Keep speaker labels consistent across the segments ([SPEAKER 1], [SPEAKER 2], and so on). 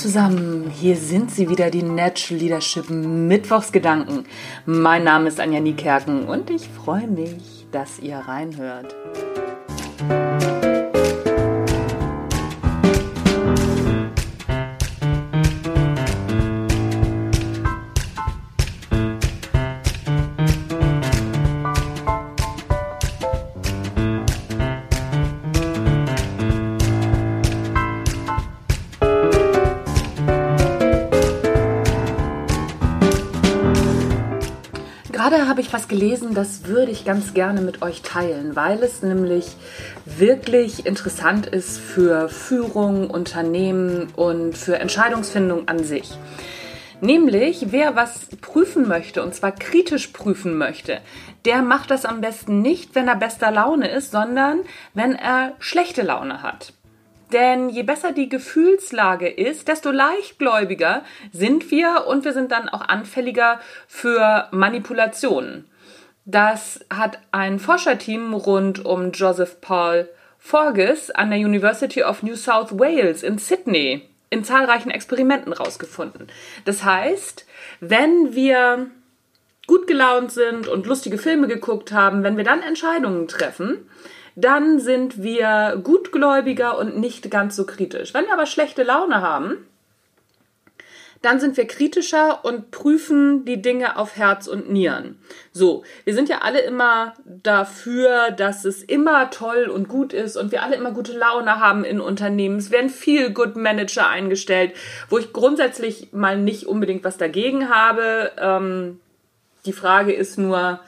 [SPEAKER 1] zusammen, hier sind sie wieder, die Natural Leadership Mittwochsgedanken. Mein Name ist Anja Niekerken und ich freue mich, dass ihr reinhört. Gerade habe ich was gelesen, das würde ich ganz gerne mit euch teilen, weil es nämlich wirklich interessant ist für Führung, Unternehmen und für Entscheidungsfindung an sich. Nämlich, wer was prüfen möchte, und zwar kritisch prüfen möchte, der macht das am besten nicht, wenn er bester Laune ist, sondern wenn er schlechte Laune hat. Denn je besser die Gefühlslage ist, desto leichtgläubiger sind wir und wir sind dann auch anfälliger für Manipulationen. Das hat ein Forscherteam rund um Joseph Paul Forges an der University of New South Wales in Sydney in zahlreichen Experimenten rausgefunden. Das heißt, wenn wir gut gelaunt sind und lustige Filme geguckt haben, wenn wir dann Entscheidungen treffen, dann sind wir gutgläubiger und nicht ganz so kritisch. Wenn wir aber schlechte Laune haben, dann sind wir kritischer und prüfen die Dinge auf Herz und Nieren. So, wir sind ja alle immer dafür, dass es immer toll und gut ist und wir alle immer gute Laune haben in Unternehmen. Es werden viel Good Manager eingestellt, wo ich grundsätzlich mal nicht unbedingt was dagegen habe. Ähm, die Frage ist nur,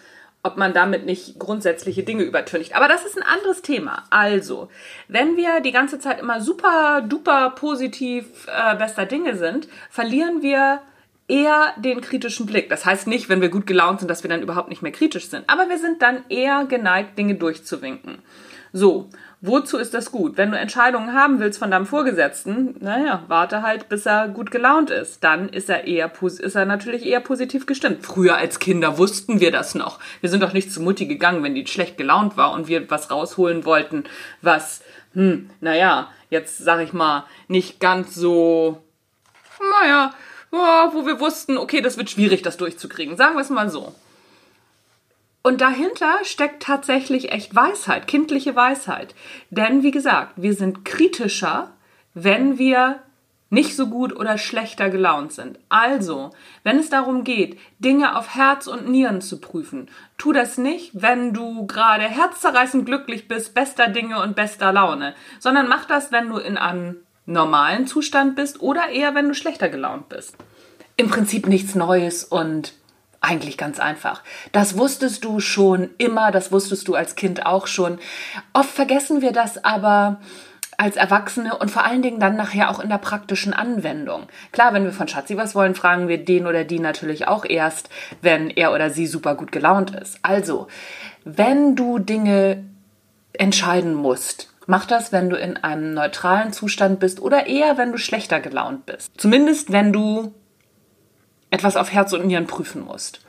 [SPEAKER 1] ob man damit nicht grundsätzliche Dinge übertüncht. Aber das ist ein anderes Thema. Also, wenn wir die ganze Zeit immer super duper positiv äh, bester Dinge sind, verlieren wir eher den kritischen Blick. Das heißt nicht, wenn wir gut gelaunt sind, dass wir dann überhaupt nicht mehr kritisch sind. Aber wir sind dann eher geneigt, Dinge durchzuwinken. So, wozu ist das gut? Wenn du Entscheidungen haben willst von deinem Vorgesetzten, naja, warte halt, bis er gut gelaunt ist. Dann ist er eher, ist er natürlich eher positiv gestimmt. Früher als Kinder wussten wir das noch. Wir sind doch nicht zu Mutti gegangen, wenn die schlecht gelaunt war und wir was rausholen wollten, was, hm, naja, jetzt sag ich mal, nicht ganz so, naja, wo wir wussten, okay, das wird schwierig, das durchzukriegen. Sagen wir es mal so. Und dahinter steckt tatsächlich echt Weisheit, kindliche Weisheit. Denn wie gesagt, wir sind kritischer, wenn wir nicht so gut oder schlechter gelaunt sind. Also, wenn es darum geht, Dinge auf Herz und Nieren zu prüfen, tu das nicht, wenn du gerade herzzerreißend glücklich bist, bester Dinge und bester Laune, sondern mach das, wenn du in einem normalen Zustand bist oder eher, wenn du schlechter gelaunt bist. Im Prinzip nichts Neues und eigentlich ganz einfach. Das wusstest du schon immer, das wusstest du als Kind auch schon. Oft vergessen wir das aber als Erwachsene und vor allen Dingen dann nachher auch in der praktischen Anwendung. Klar, wenn wir von Schatzi was wollen, fragen wir den oder die natürlich auch erst, wenn er oder sie super gut gelaunt ist. Also, wenn du Dinge entscheiden musst, Mach das, wenn du in einem neutralen Zustand bist oder eher, wenn du schlechter gelaunt bist. Zumindest, wenn du etwas auf Herz und Nieren prüfen musst.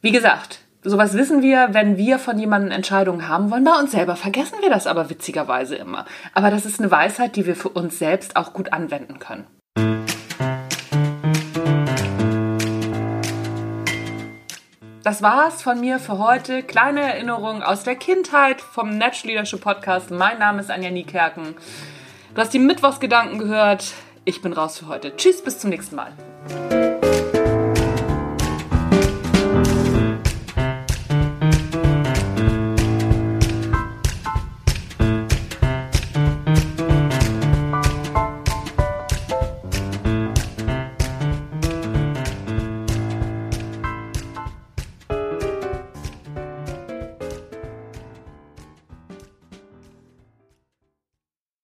[SPEAKER 1] Wie gesagt, sowas wissen wir, wenn wir von jemandem Entscheidungen haben wollen. Bei uns selber vergessen wir das aber witzigerweise immer. Aber das ist eine Weisheit, die wir für uns selbst auch gut anwenden können. Das war's von mir für heute. Kleine Erinnerung aus der Kindheit vom Natural Leadership Podcast. Mein Name ist Anja Niekerken. Du hast die Mittwochsgedanken gehört. Ich bin raus für heute. Tschüss, bis zum nächsten Mal.